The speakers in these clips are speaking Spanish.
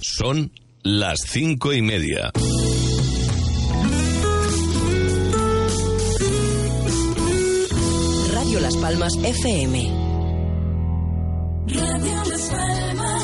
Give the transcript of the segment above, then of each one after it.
Son las cinco y media. Radio Las Palmas FM. Radio Las Palmas.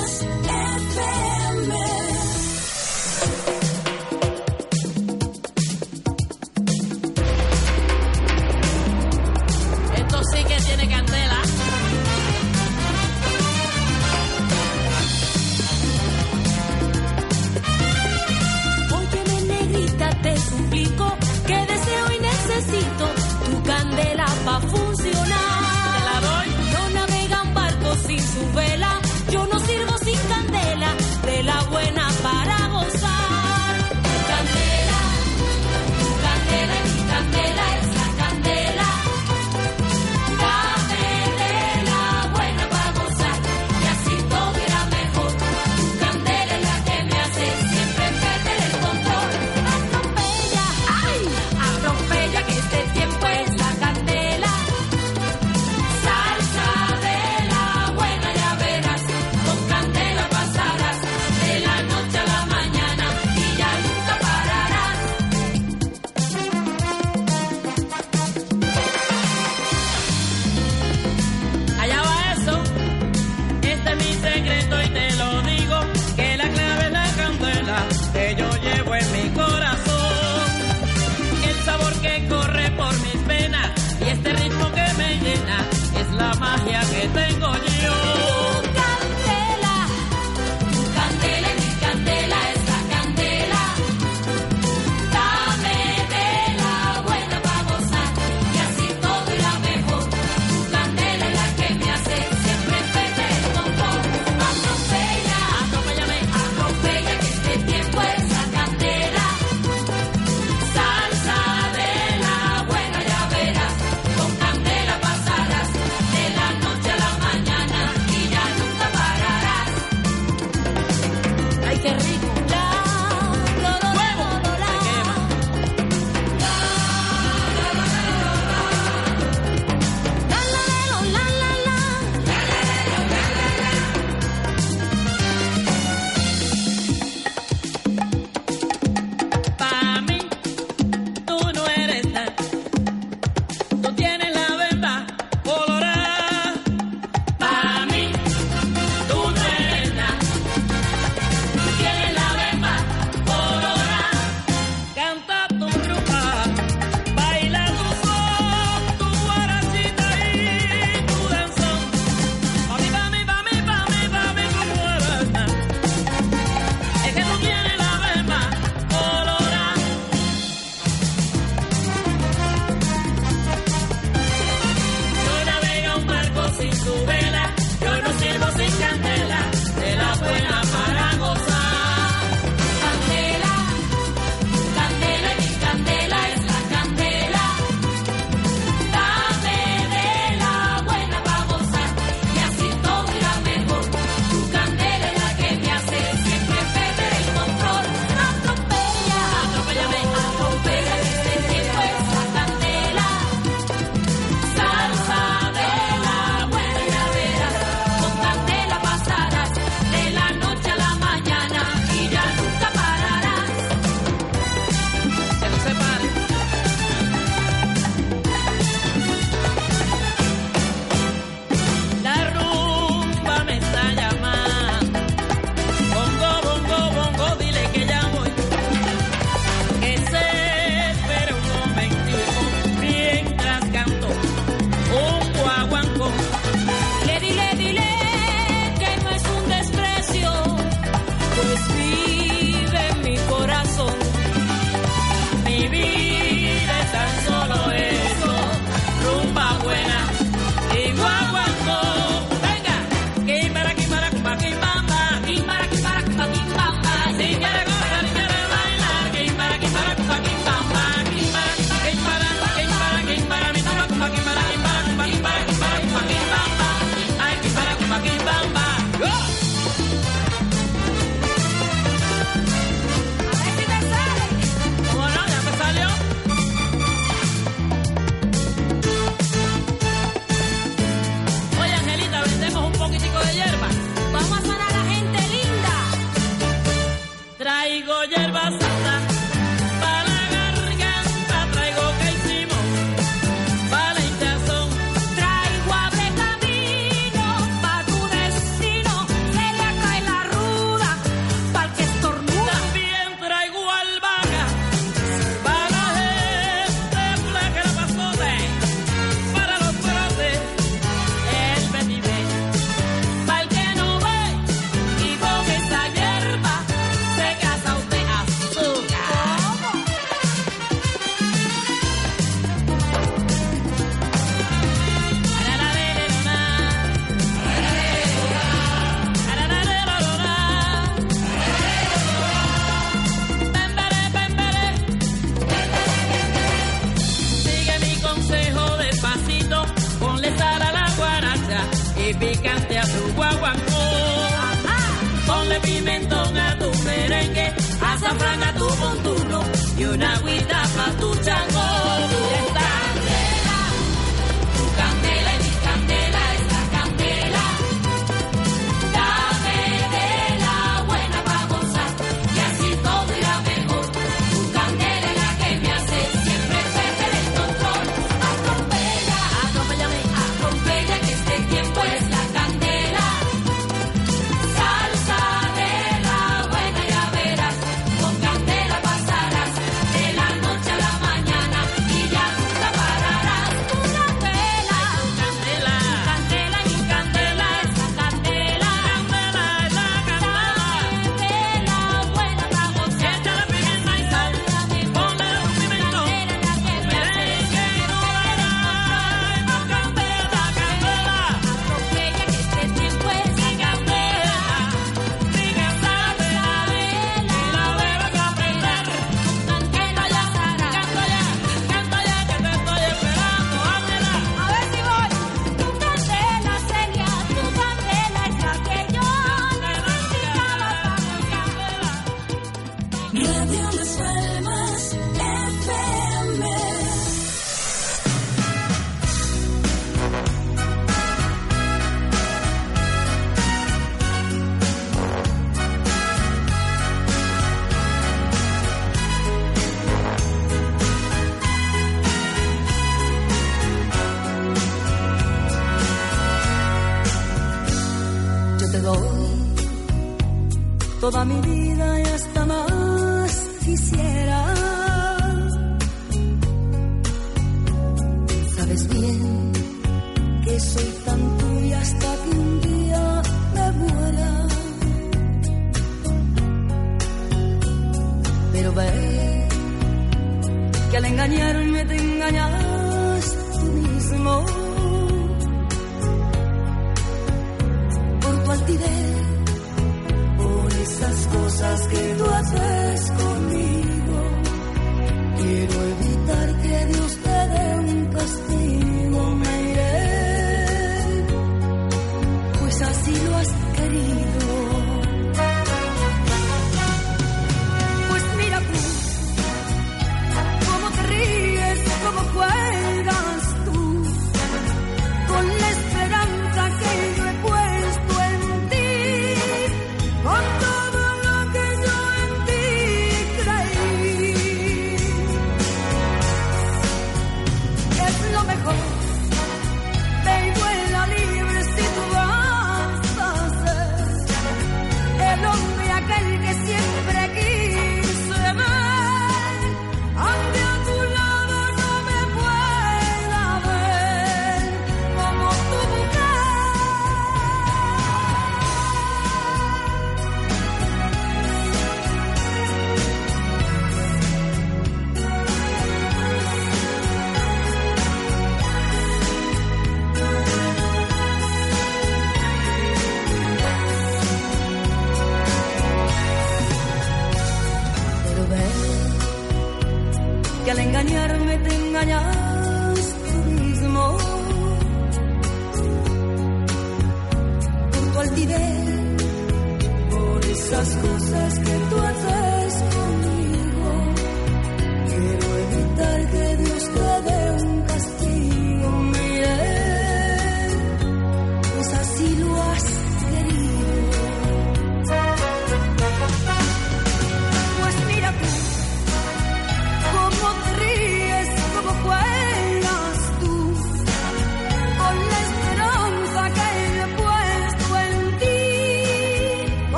para funcionar. No navegan un barco sin su vela.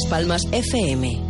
Las Palmas FM.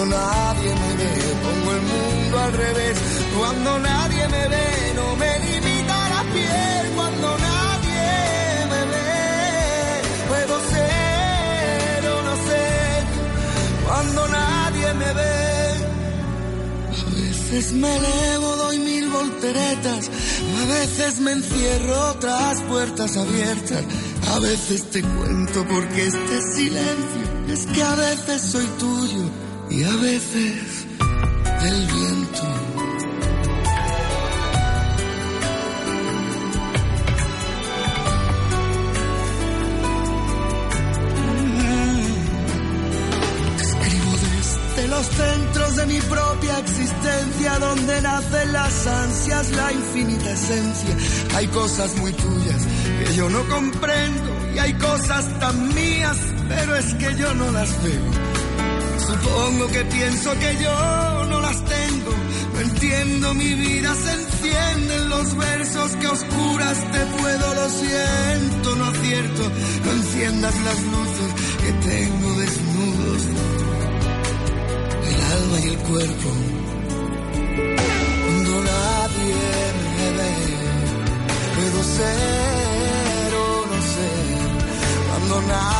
Cuando nadie me ve, pongo el mundo al revés. Cuando nadie me ve, no me limita la piel. Cuando nadie me ve, puedo ser o no ser. Cuando nadie me ve. A veces me elevo, doy mil volteretas. A veces me encierro tras puertas abiertas. A veces te cuento porque este silencio es que a veces soy tuyo y a veces el viento. Escribo desde los centros de mi propia existencia, donde nacen las ansias, la infinita esencia. Hay cosas muy tuyas que yo no comprendo y hay cosas tan mías, pero es que yo no las veo. Supongo que pienso que yo no las tengo. No entiendo mi vida, se encienden los versos que oscuras te puedo, lo siento, no acierto. No enciendas las luces que tengo desnudos, el alma y el cuerpo. Cuando nadie me ve, puedo ser o no ser. Cuando nadie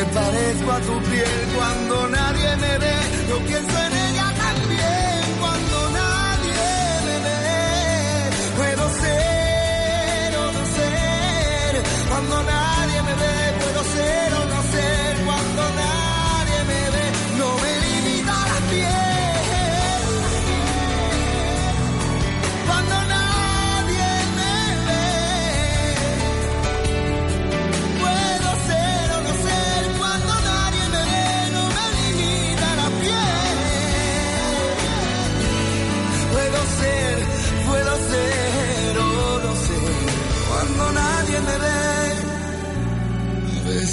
me parezco a tu piel. Cuando nadie me ve, yo pienso en ella también. Cuando nadie me ve, puedo ser o no ser. Cuando nadie me ve, puedo ser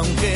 aunque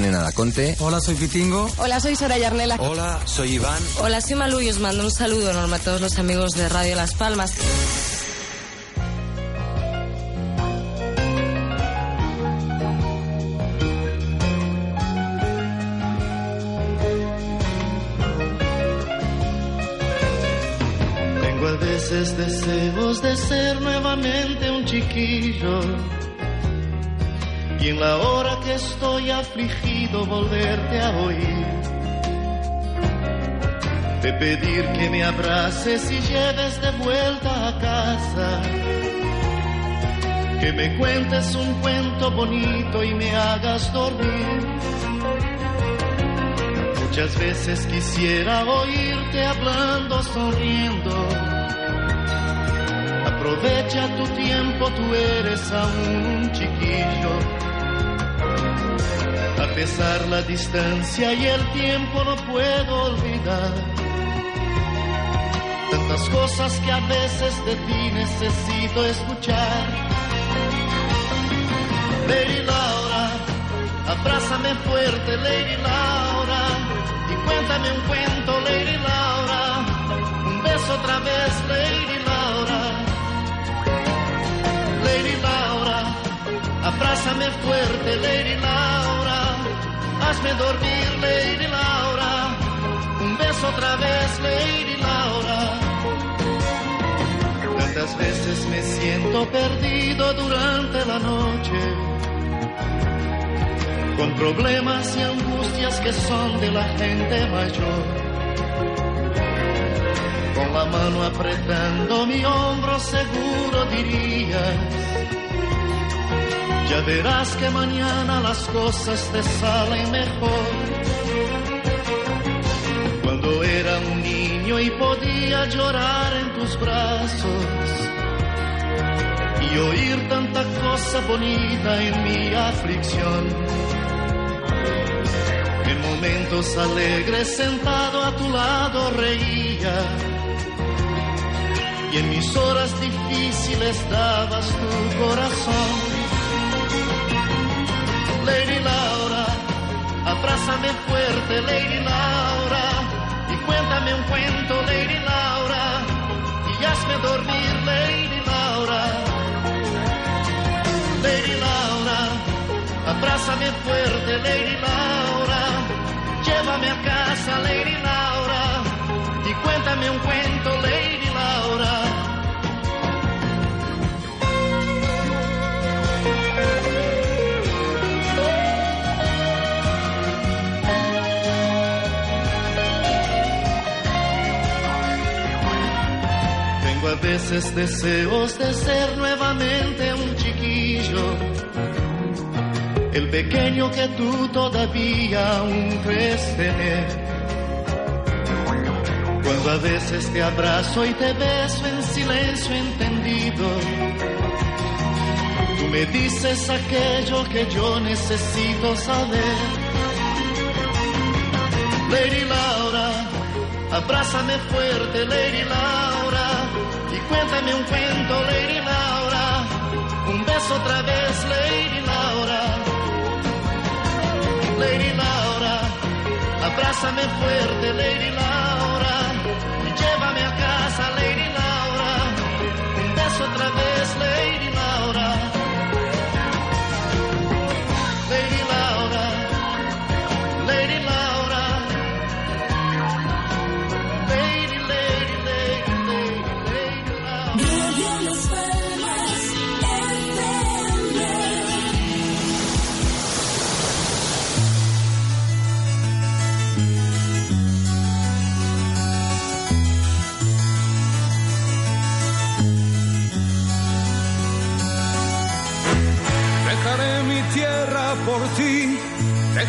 Nena Daconte. Hola, soy Pitingo. Hola, soy Sara Yarnela. Hola, soy Iván. Hola, soy Malu y os mando un saludo enorme a todos los amigos de Radio Las Palmas. Tengo a veces deseos de ser nuevamente un chiquillo. Y en la hora que estoy afligido volverte a oír. De pedir que me abraces y lleves de vuelta a casa. Que me cuentes un cuento bonito y me hagas dormir. Muchas veces quisiera oírte hablando, sonriendo. Aprovecha tu tiempo, tú eres aún un chiquillo. Pesar la distancia y el tiempo no puedo olvidar. Tantas cosas que a veces de ti necesito escuchar. Lady Laura, abrázame fuerte, Lady Laura, y cuéntame un cuento, Lady Laura, un beso otra vez, Lady Laura. Lady Laura, abrázame fuerte, Lady Laura, hazme dormir, Lady Laura. otra vez, Lady Laura. Tantas veces me siento perdido durante la noche, con problemas y angustias que son de la gente mayor. Con la mano apretando mi hombro seguro dirías, ya verás que mañana las cosas te salen mejor. Cuando era un niño y podía llorar en tus brazos y oír tanta cosa bonita en mi aflicción. En momentos alegres sentado a tu lado reía y en mis horas difíciles dabas tu corazón. Lady Laura, abrázame fuerte, Lady Laura, y cuéntame un cuento, Lady Laura, y hazme dormir, Lady Laura. Lady Laura, abrázame fuerte, Lady Laura, llévame a casa, Lady Laura, veces deseos de ser nuevamente un chiquillo, el pequeño que tú todavía aún crees tener. Cuando a veces te abrazo y te beso en silencio entendido, tú me dices aquello que yo necesito saber. Lady Laura, abrázame fuerte, Lady Laura, cuéntame un cuento, Lady Laura, un beso otra vez, Lady Laura. Lady Laura, abrázame fuerte, Lady Laura, llévame a casa, Lady Laura, un beso otra vez, Lady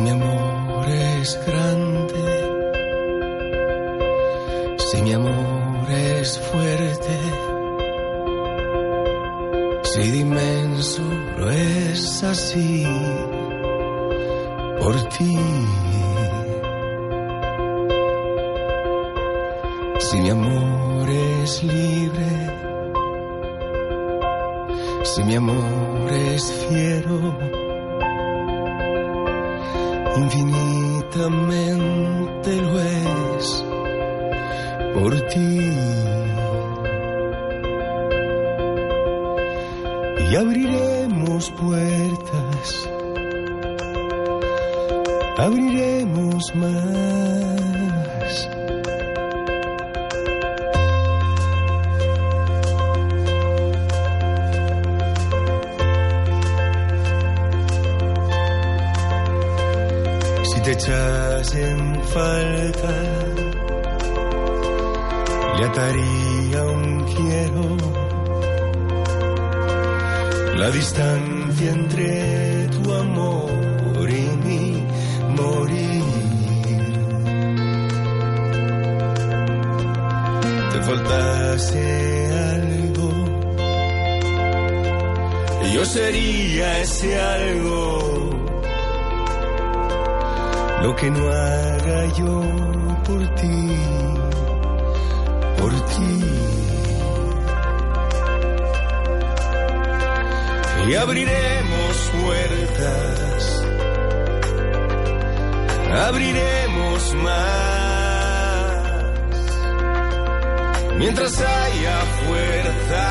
Mi amor es grande, si mi amor es fuerte, si de inmenso es así, por ti. Si mi amor es libre, si mi amor es fiero, infinitamente lo es por ti. Y abriremos puertas, abriremos más. hacen falta. Le ataría un quiero la distancia entre tu amor y mi morir. Te faltase algo. Y yo sería ese algo lo que no haga yo por ti, por ti. Y abriremos puertas, abriremos más, mientras haya fuerza,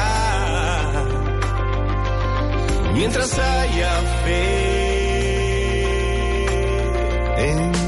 mientras haya fe. You.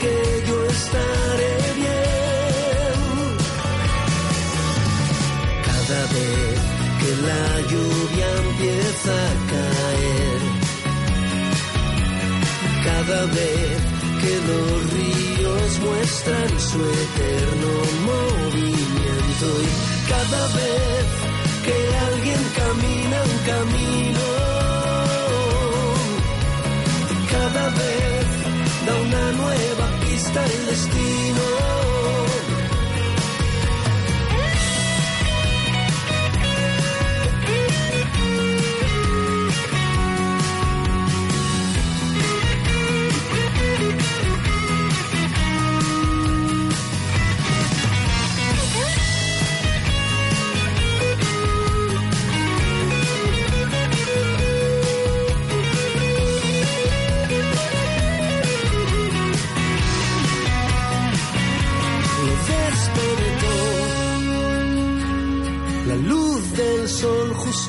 Que yo estaré bien. Cada vez que la lluvia empieza a caer, cada vez que los ríos muestran su eterno movimiento y cada vez que alguien camina un camino, cada vez da una nueva pista el destino.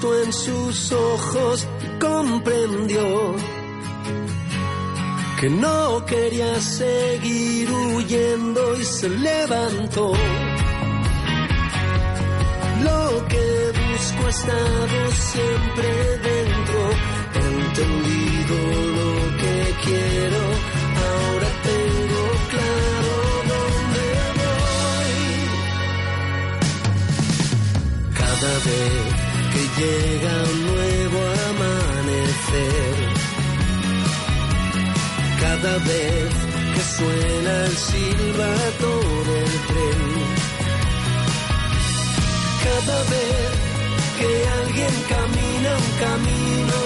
En sus ojos comprendió que no quería seguir huyendo y se levantó. Lo que busco ha estado siempre dentro, he entendido lo que quiero, ahora tengo claro dónde voy. Cada vez llega un nuevo amanecer, cada vez que suena el silbato del tren, cada vez que alguien camina un camino,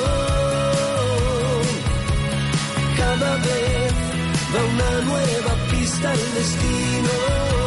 cada vez da una nueva pista al destino.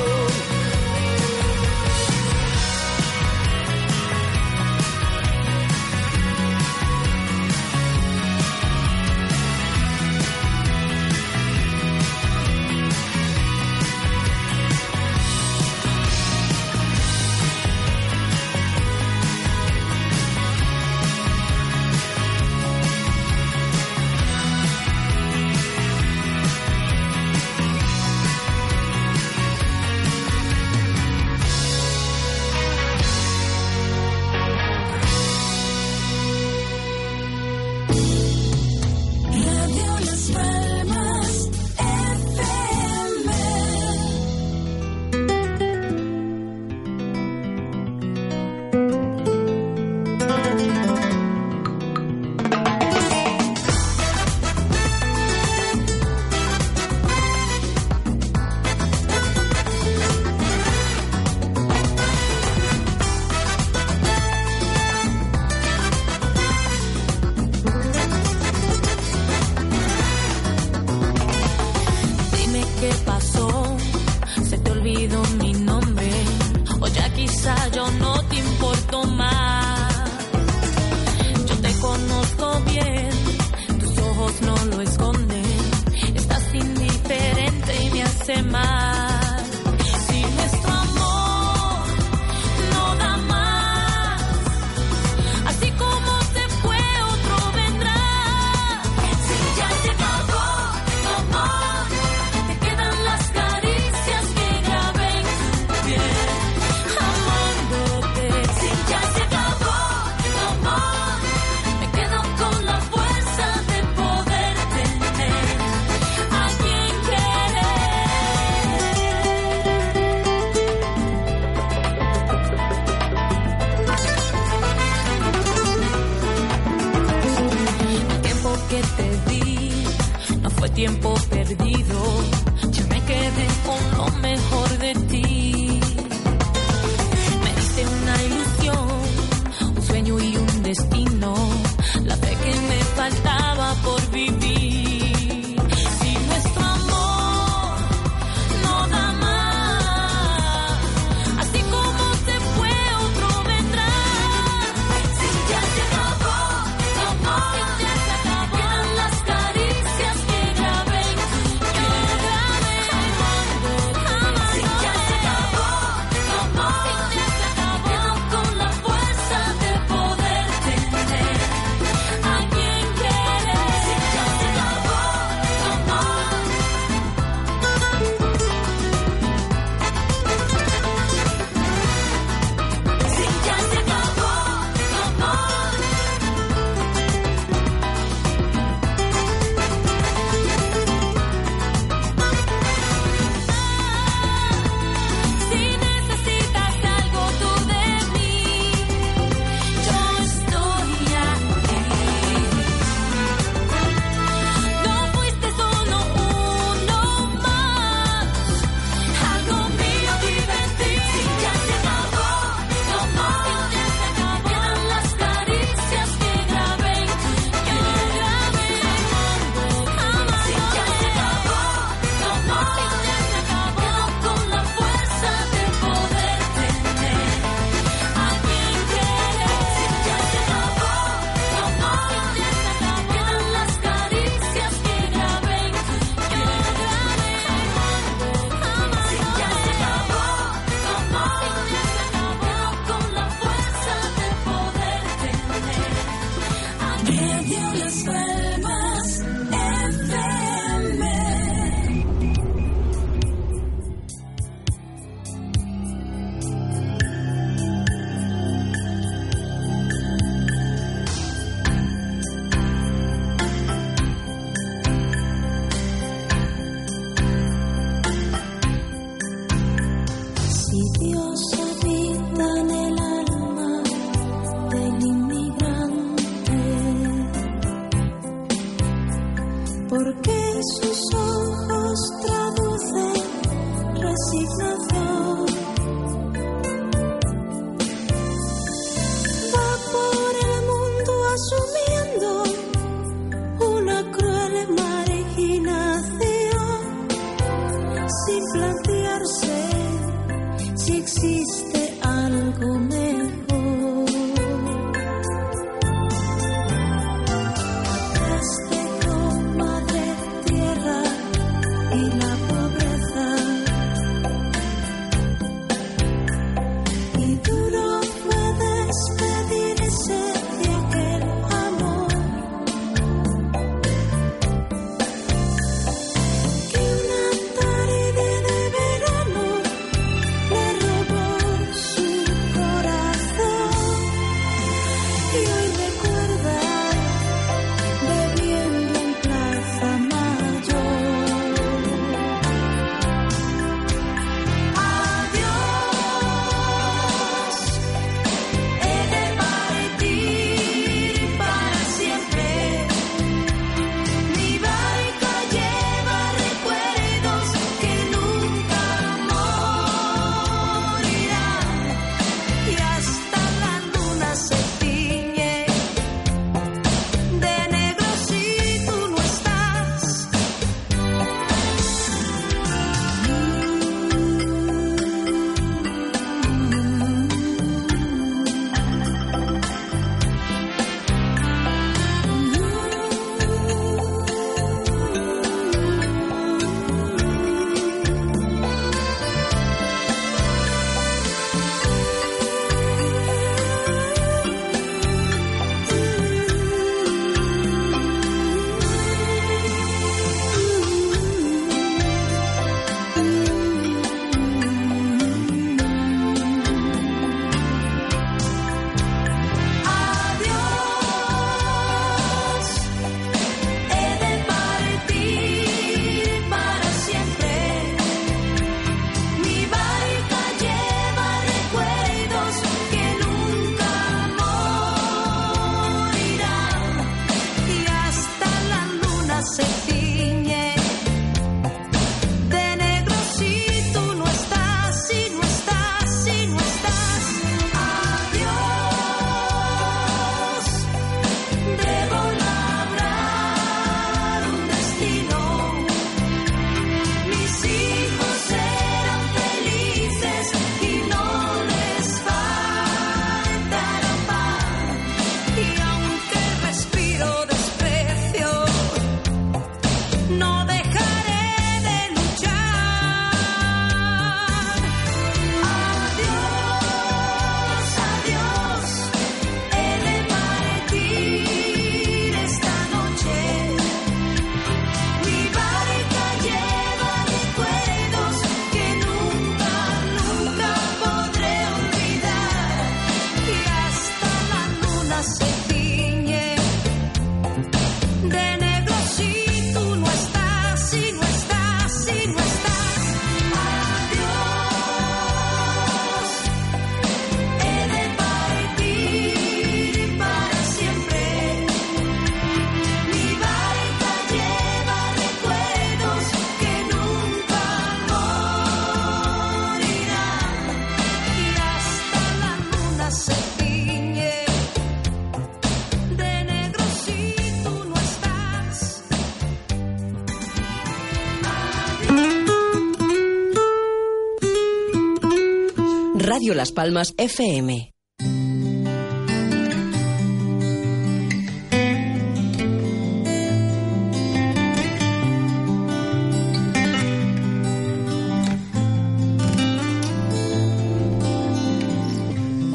Las Palmas FM.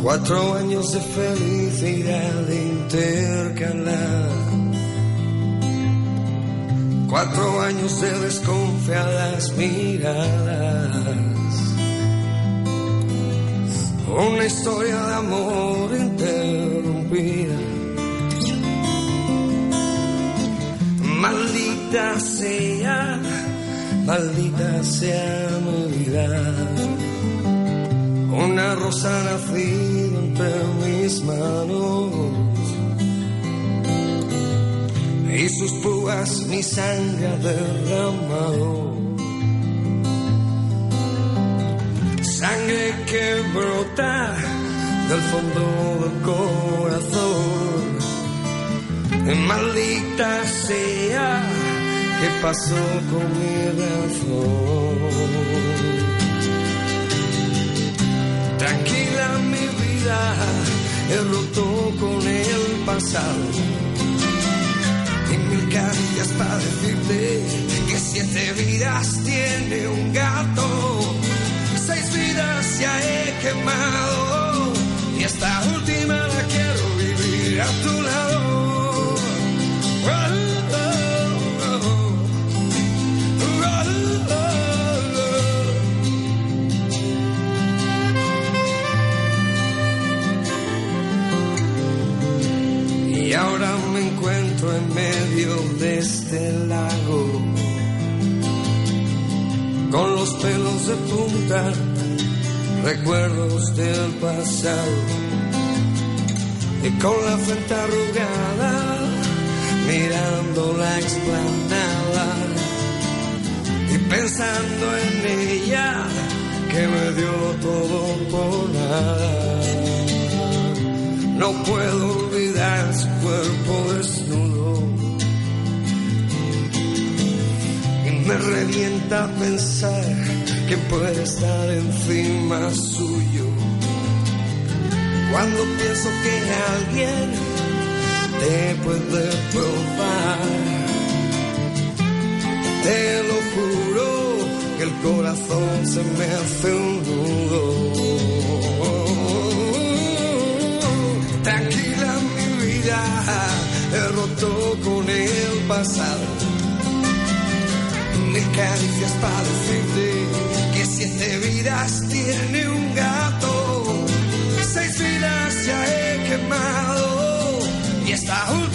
Cuatro años de felicidad intercalar. Cuatro años de desconfiadas miradas. Una historia de amor interrumpida. Maldita sea, maldita sea mi vida. Una rosa nacida entre mis manos y sus púas mi sangre ha derramado. Sangre que brota del fondo del corazón. Maldita sea, ¿qué pasó con mi razón? Tranquila mi vida, he roto con el pasado. Y mil caricias para decirte que siete vidas tiene un gato. Vidas ya he quemado. Y esta última la quiero vivir a tu lado. Y ahora me encuentro en medio de este lago, con los pelos de punta, recuerdos del pasado, y con la frente arrugada, mirando la explanada, y pensando en ella, que me dio todo por nada. No puedo olvidar su cuerpo desnudo. Y me revienta pensar que puede estar encima suyo. Cuando pienso que alguien te puede probar, te lo juro que el corazón se me hace un nudo. Tranquila mi vida, he roto con el pasado. Mil caricias para decirte siete vidas tiene un gato. Seis vidas ya he quemado y esta última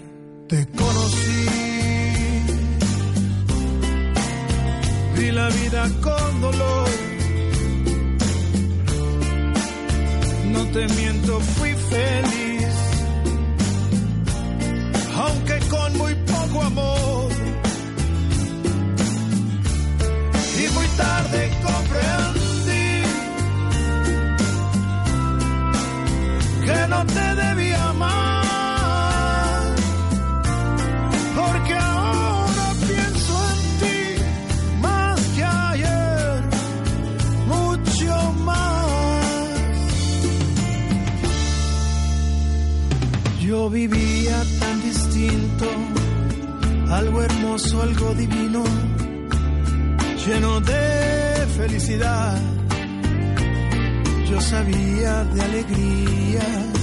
de felicidad. Yo sabía de alegrías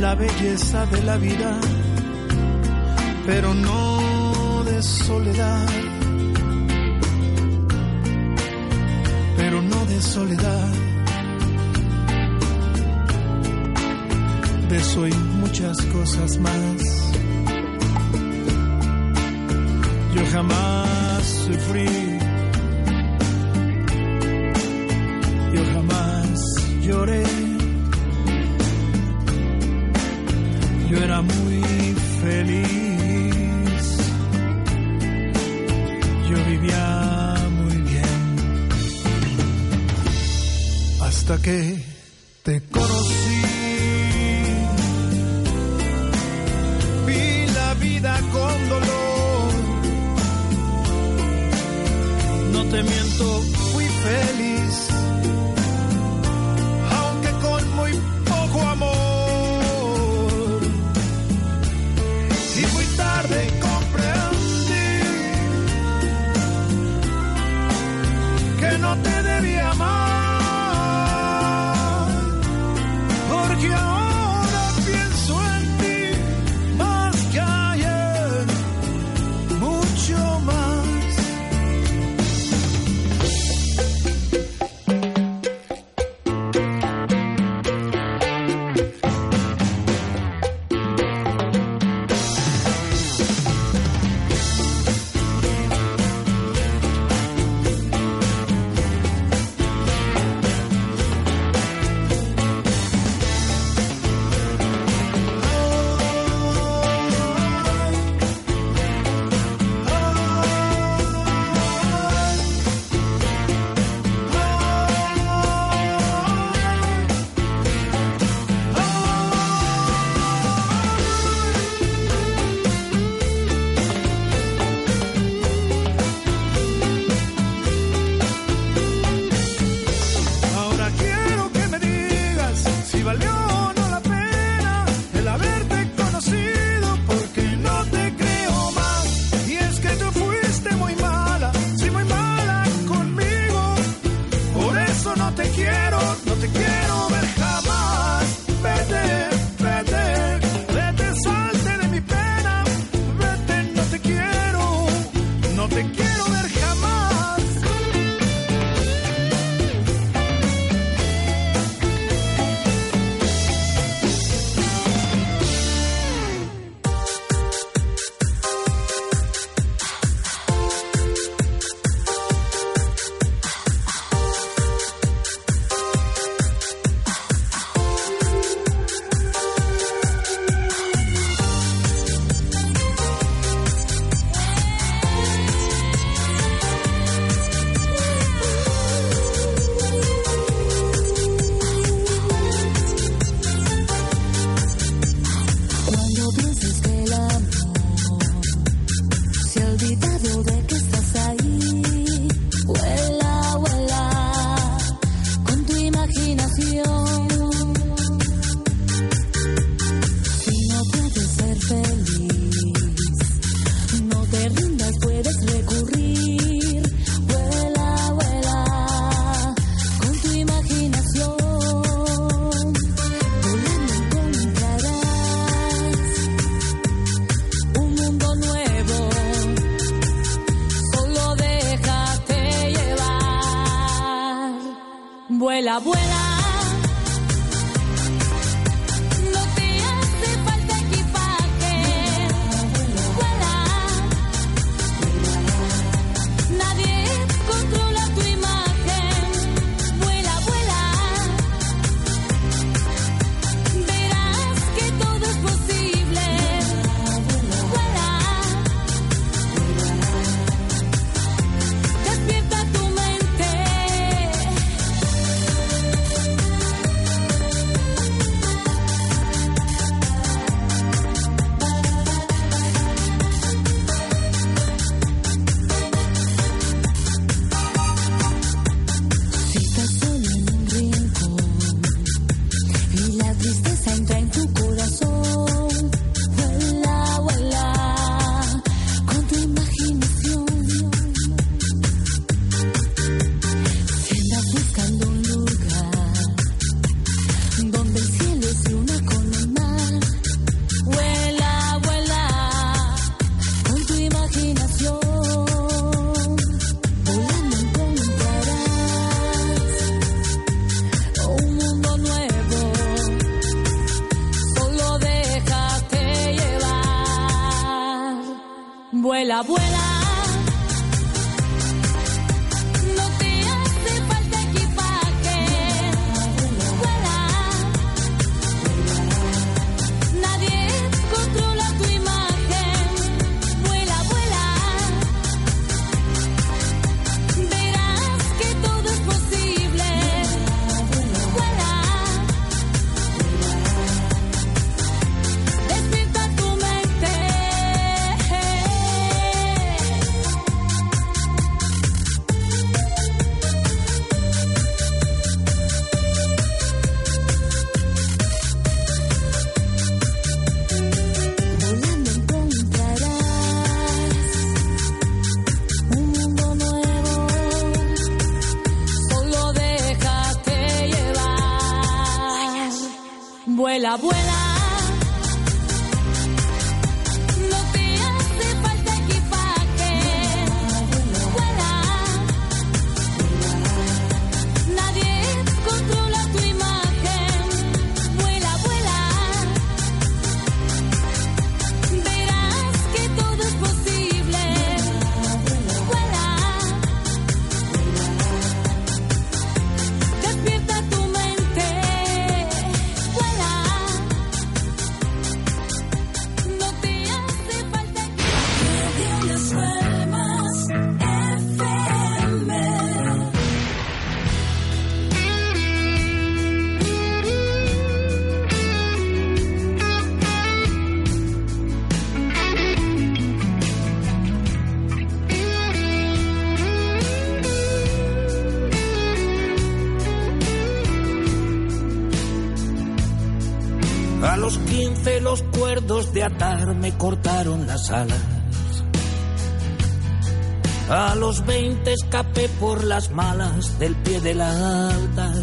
la belleza de la vida, pero no de soledad. Pero no de soledad. De eso muchas cosas más. Yo jamás sufrí muy feliz. Yo vivía muy bien. Hasta que te cortaron las alas. A los 20 escapé por las malas del pie del altar.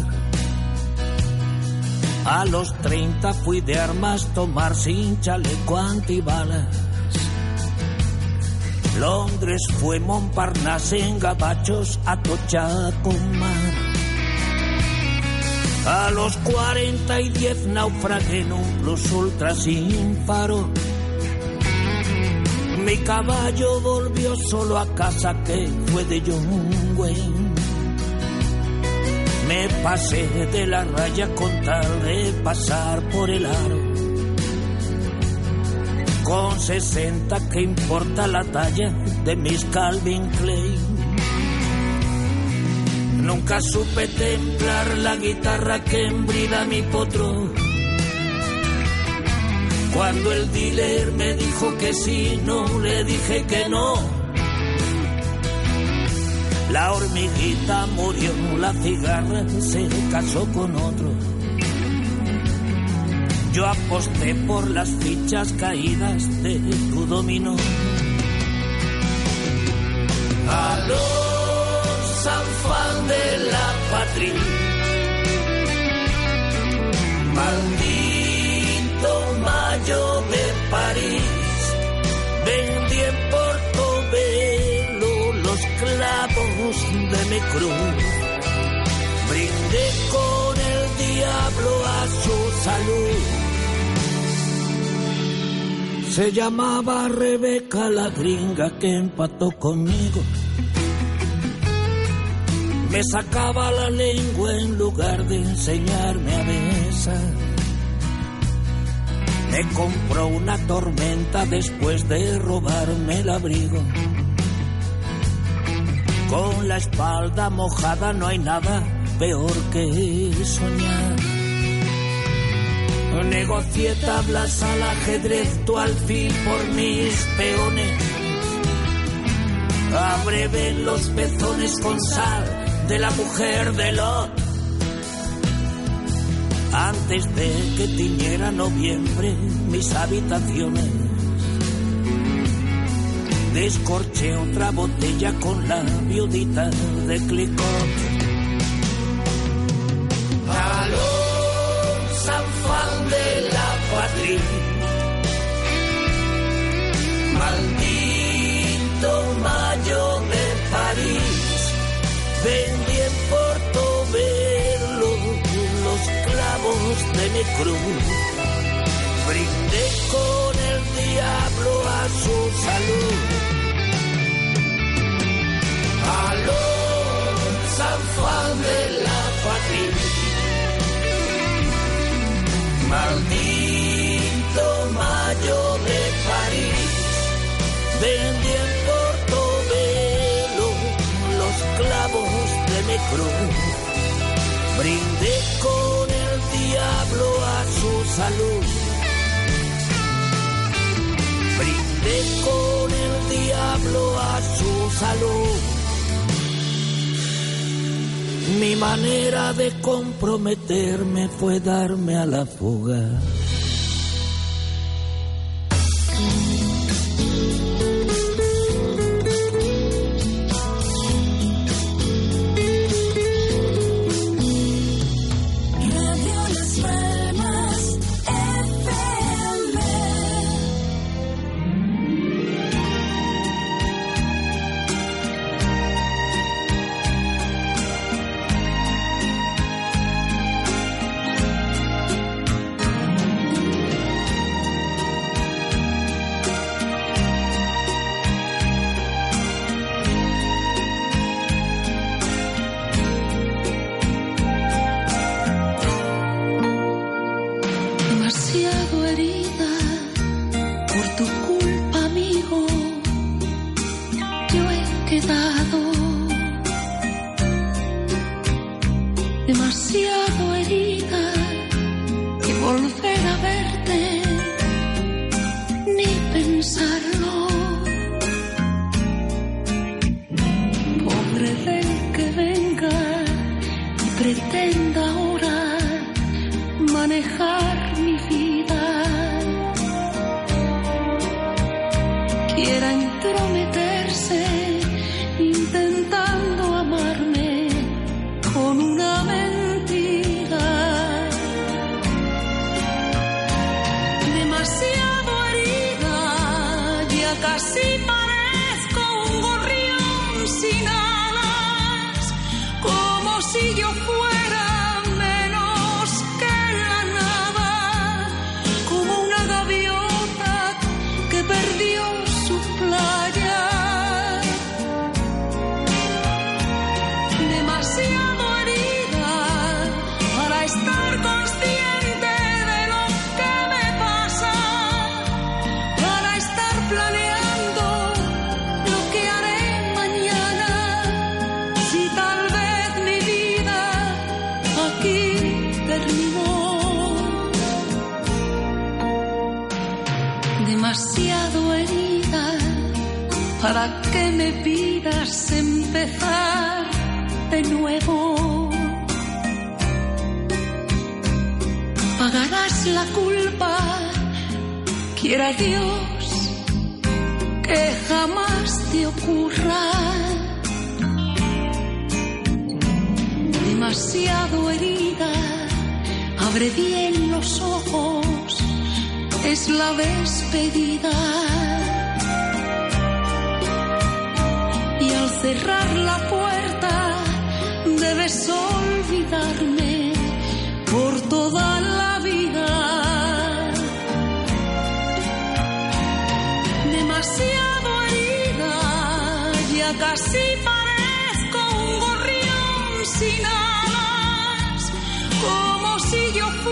A los 30 fui de armas tomar sin chaleco antibalas. Londres fue Montparnasse en gabachos a tocha con mar. A los 40 y 10 naufragué en un plus ultra sin faro. Caballo volvió solo a casa que fue de John Wayne. Me pasé de la raya con tal de pasar por el aro. Con 60 que importa la talla de mis Calvin Klein. Nunca supe templar la guitarra que embrida mi potro. Cuando el dealer me dijo que sí, no le dije que no. La hormiguita murió, la cigarra se casó con otro. Yo aposté por las fichas caídas de tu dominó. A los San de la patria. Maldito mayo de París, vendí en Portobelo los clavos de mi cruz. Brindé con salud. Se llamaba Rebeca la gringa que empató conmigo. Me sacaba la lengua en lugar de enseñarme a besar. Me compró una tormenta después de robarme el abrigo. Con la espalda mojada no hay nada peor que soñar. Negocié tablas al ajedrez, tu alfil por mis peones. Abrevé los pezones con sal de la mujer de Lot. Antes de que tiñera noviembre mis habitaciones. Descorché otra botella con la viudita de Clicot. Aló, San Juan de la Patria. Maldito mayo de París. Vendí mi cruz. Brindé con el diablo a su salud. Aló, San Juan de la Patria. Maldito mayo de París, vendí en Portobelo los clavos de mi cruz. Brindé con a su salud. Brindé con el diablo a su salud. Mi manera de comprometerme fue darme a la fuga. Como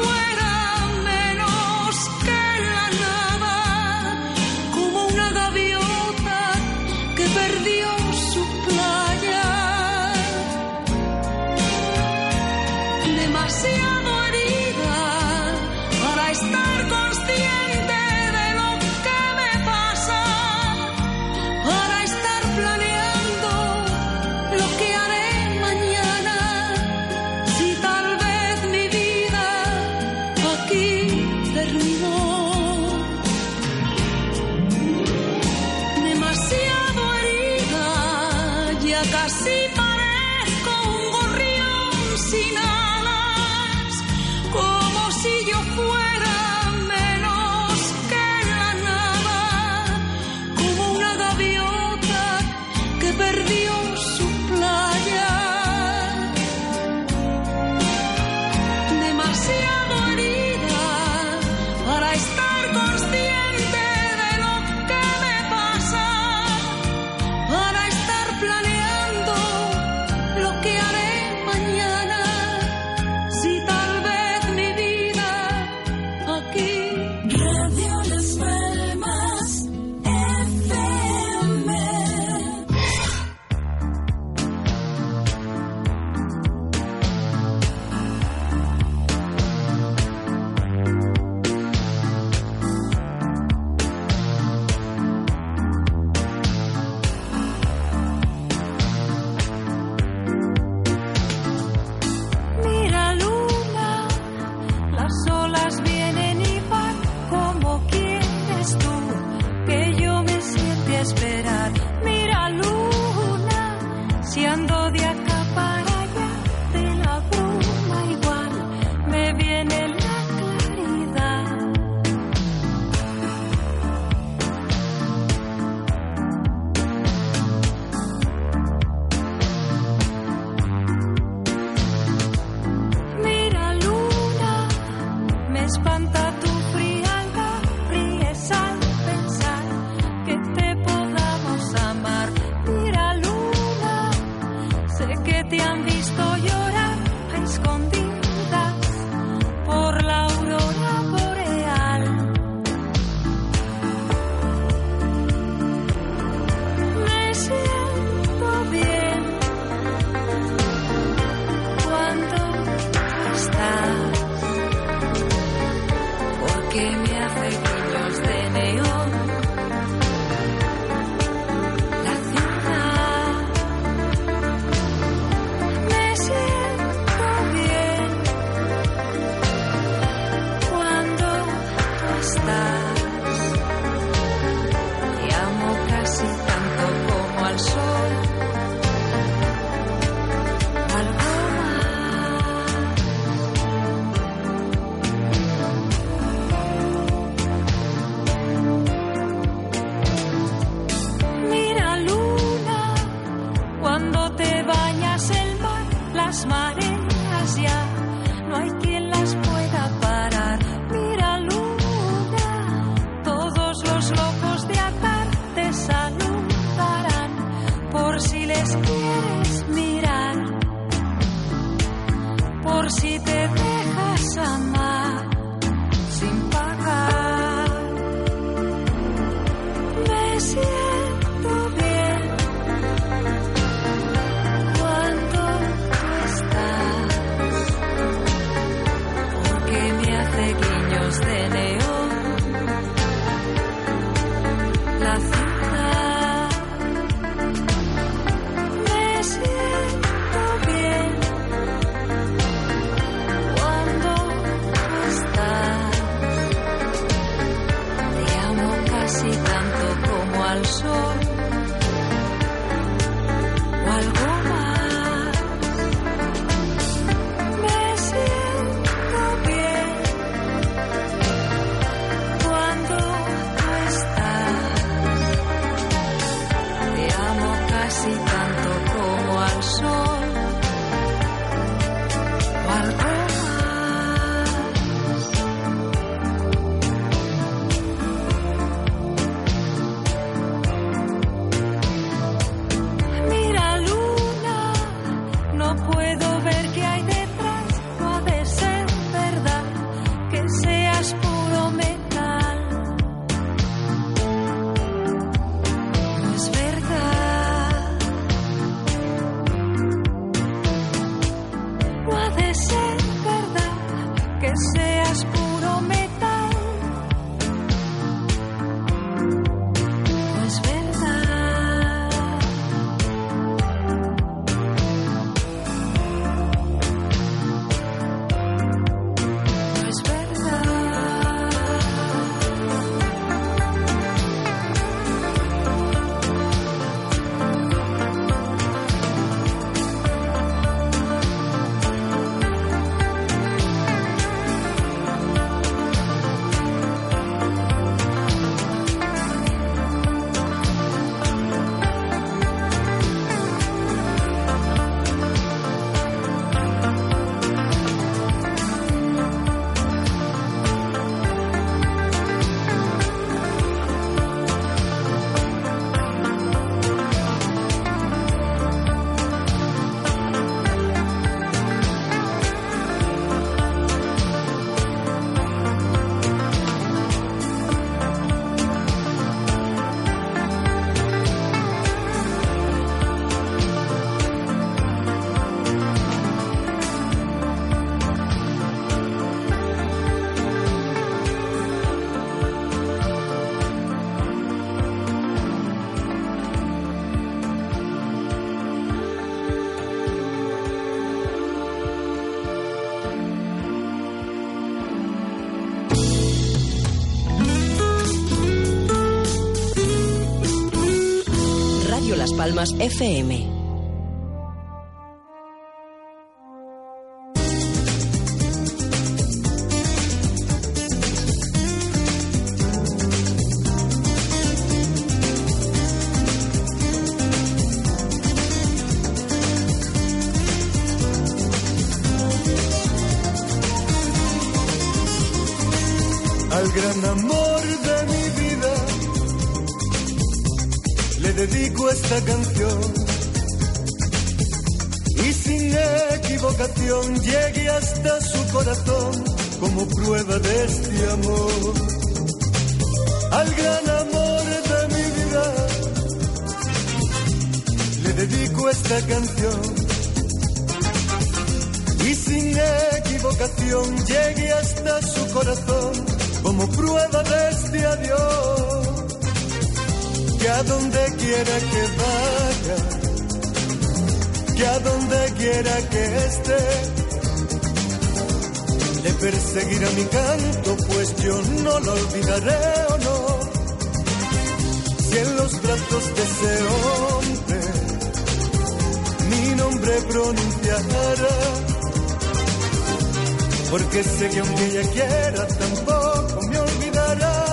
Palmas FM. Le perseguirá mi canto, pues yo no lo olvidaré o no. Si en los brazos de ese hombre mi nombre pronunciará porque sé que aunque ella quiera tampoco me olvidará.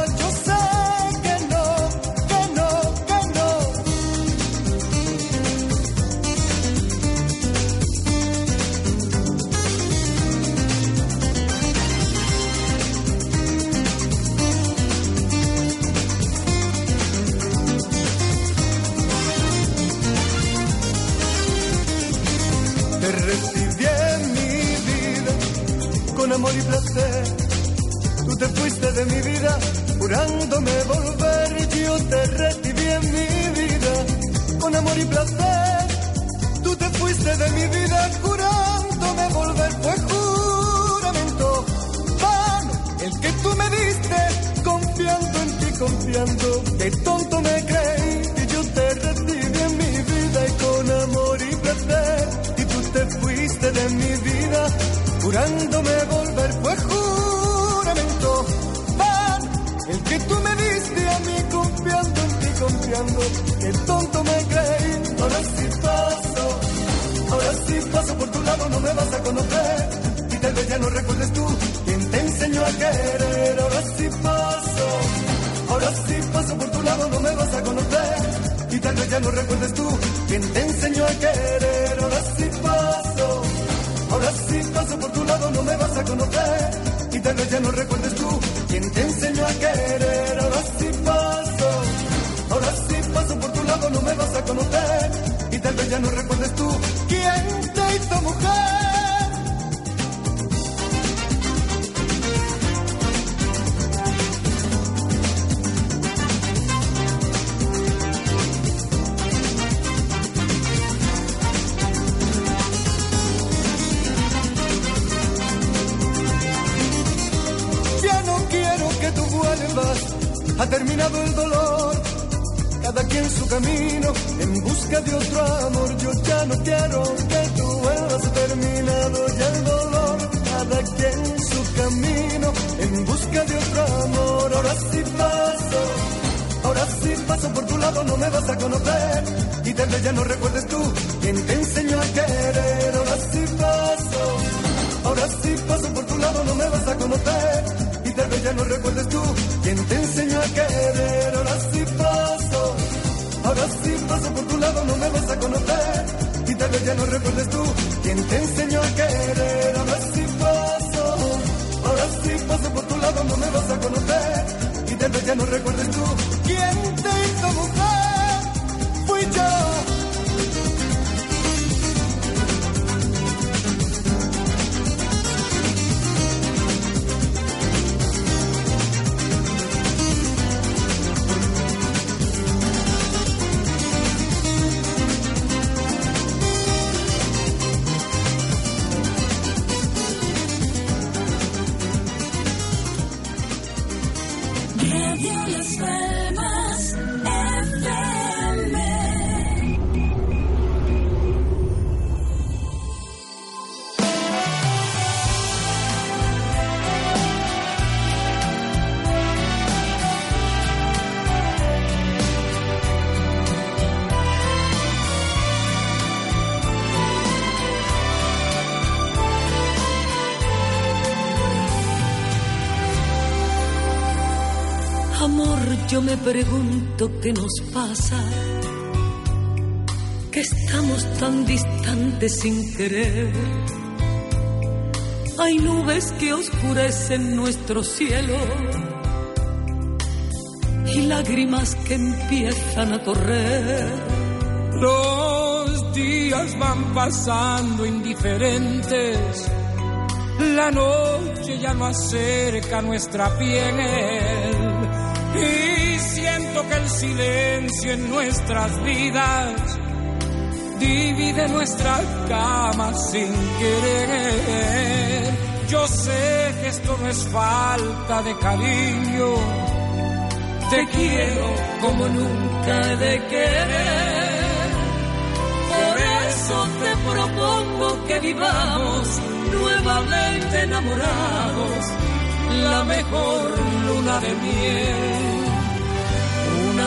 Amor y placer. Tú te fuiste de mi vida jurándome volver. Yo te recibí en mi vida con amor y placer. Tú te fuiste de mi vida jurándome volver. Fue juramento vano el que tú me diste confiando en ti, confiando. Que tonto me jurándome volver. Fue juramento vano el que tú me diste a mí confiando en ti, confiando. Que tonto me creí. Ahora sí paso, ahora sí paso por tu lado, no me vas a conocer. Y tal vez ya no recuerdes tú quién te enseñó a querer. Ahora sí paso, ahora sí paso por tu lado, no me vas a conocer. Y tal vez ya no recuerdes tú quién te enseñó a querer. Sí paso por tu lado, no me vas a conocer. Y tal vez ya no recuerdes tú quién te enseñó a querer. Terminado el dolor. Cada quien su camino en busca de otro amor. Yo ya no quiero que tú vuelvas, terminado ya el dolor. Cada quien su camino en busca de otro amor. Ahora sí paso, ahora sí paso por tu lado, no me vas a conocer. Y tal vez ya no recuerdes tú quién te enseñó a querer. Ahora sí paso. Ahora sí paso por tu lado, no me vas a conocer. Y tal vez ya no recuerdes tú quién te querer. Ahora sí paso, ahora sí paso por tu lado, no me vas a conocer. Y tal vez ya no recuerdes tú quién te enseñó a querer. Ahora sí paso, ahora sí paso por tu lado, no me vas a conocer. Y tal vez ya no recuerdes me pregunto qué nos pasa, que estamos tan distantes sin querer. Hay nubes que oscurecen nuestro cielo y lágrimas que empiezan a correr. Los días van pasando indiferentes. La noche ya no acerca nuestra piel. Silencio en nuestras vidas divide nuestra cama sin querer. Yo sé que esto no es falta de cariño. Te quiero como nunca he de querer. Por eso te propongo que vivamos nuevamente enamorados la mejor luna de miel.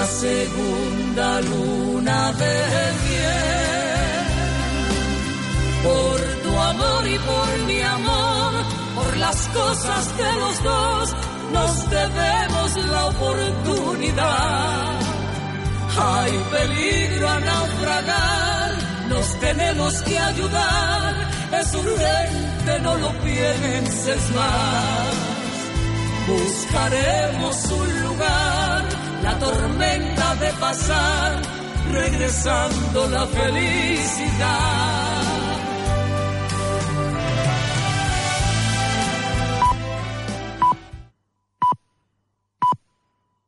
Segunda luna de miel. Por tu amor y por mi amor, por las cosas que los dos nos debemos la oportunidad. Hay peligro a naufragar, nos tenemos que ayudar. Es urgente, no lo pienses más. Buscaremos un lugar, la tormenta de pasar, regresando la felicidad.